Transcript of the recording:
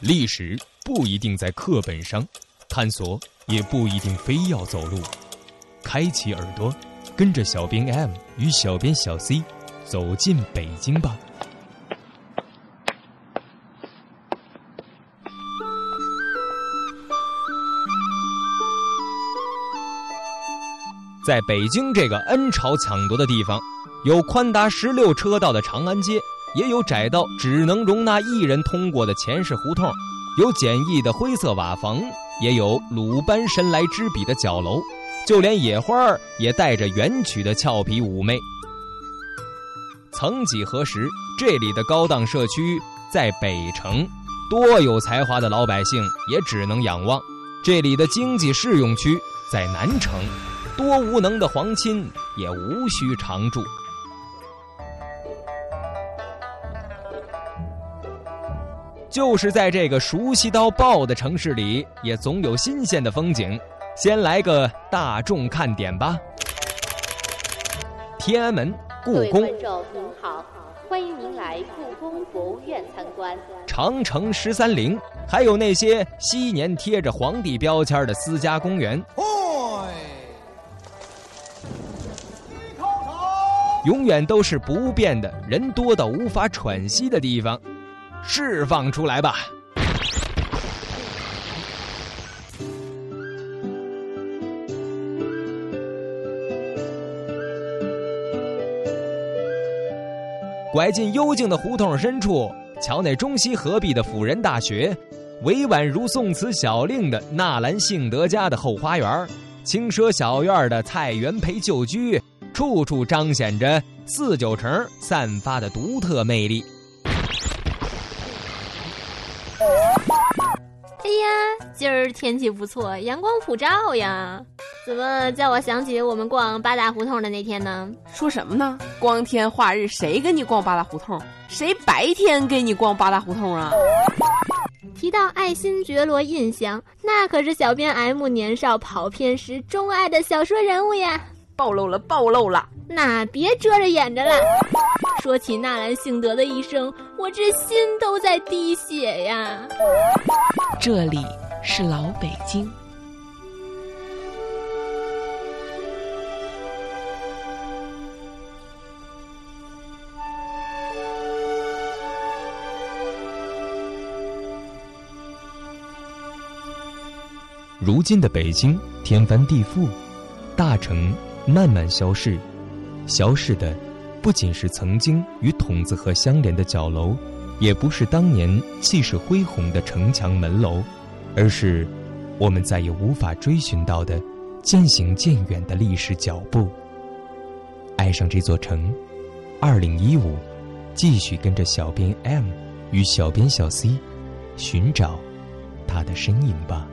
历史不一定在课本上，探索也不一定非要走路。开启耳朵，跟着小编 M 与小编小 C 走进北京吧。在北京这个恩朝抢夺的地方，有宽达十六车道的长安街。也有窄到只能容纳一人通过的前世胡同，有简易的灰色瓦房，也有鲁班神来之笔的角楼，就连野花儿也带着元曲的俏皮妩媚。曾几何时，这里的高档社区在北城，多有才华的老百姓也只能仰望；这里的经济适用区在南城，多无能的皇亲也无需常住。就是在这个熟悉到爆的城市里，也总有新鲜的风景。先来个大众看点吧。天安门、故宫。观众您好，欢迎您来故宫博物院参观。长城十三陵，还有那些昔年贴着皇帝标签的私家公园。永远都是不变的，人多到无法喘息的地方。释放出来吧！拐进幽静的胡同深处，瞧那中西合璧的辅仁大学，委婉如宋词小令的纳兰性德家的后花园，轻奢小院的蔡元培旧居，处处彰显着四九城散发的独特魅力。今儿天气不错，阳光普照呀！怎么叫我想起我们逛八大胡同的那天呢？说什么呢？光天化日，谁跟你逛八大胡同？谁白天跟你逛八大胡同啊？提到爱新觉罗胤祥，那可是小编 M 年少跑偏时钟爱的小说人物呀！暴露了，暴露了！那别遮着掩着了。说起纳兰性德的一生，我这心都在滴血呀。这里是老北京。如今的北京天翻地覆，大城慢慢消逝，消逝的。不仅是曾经与筒子河相连的角楼，也不是当年气势恢宏的城墙门楼，而是我们再也无法追寻到的渐行渐远的历史脚步。爱上这座城，二零一五，继续跟着小编 M 与小编小 C 寻找他的身影吧。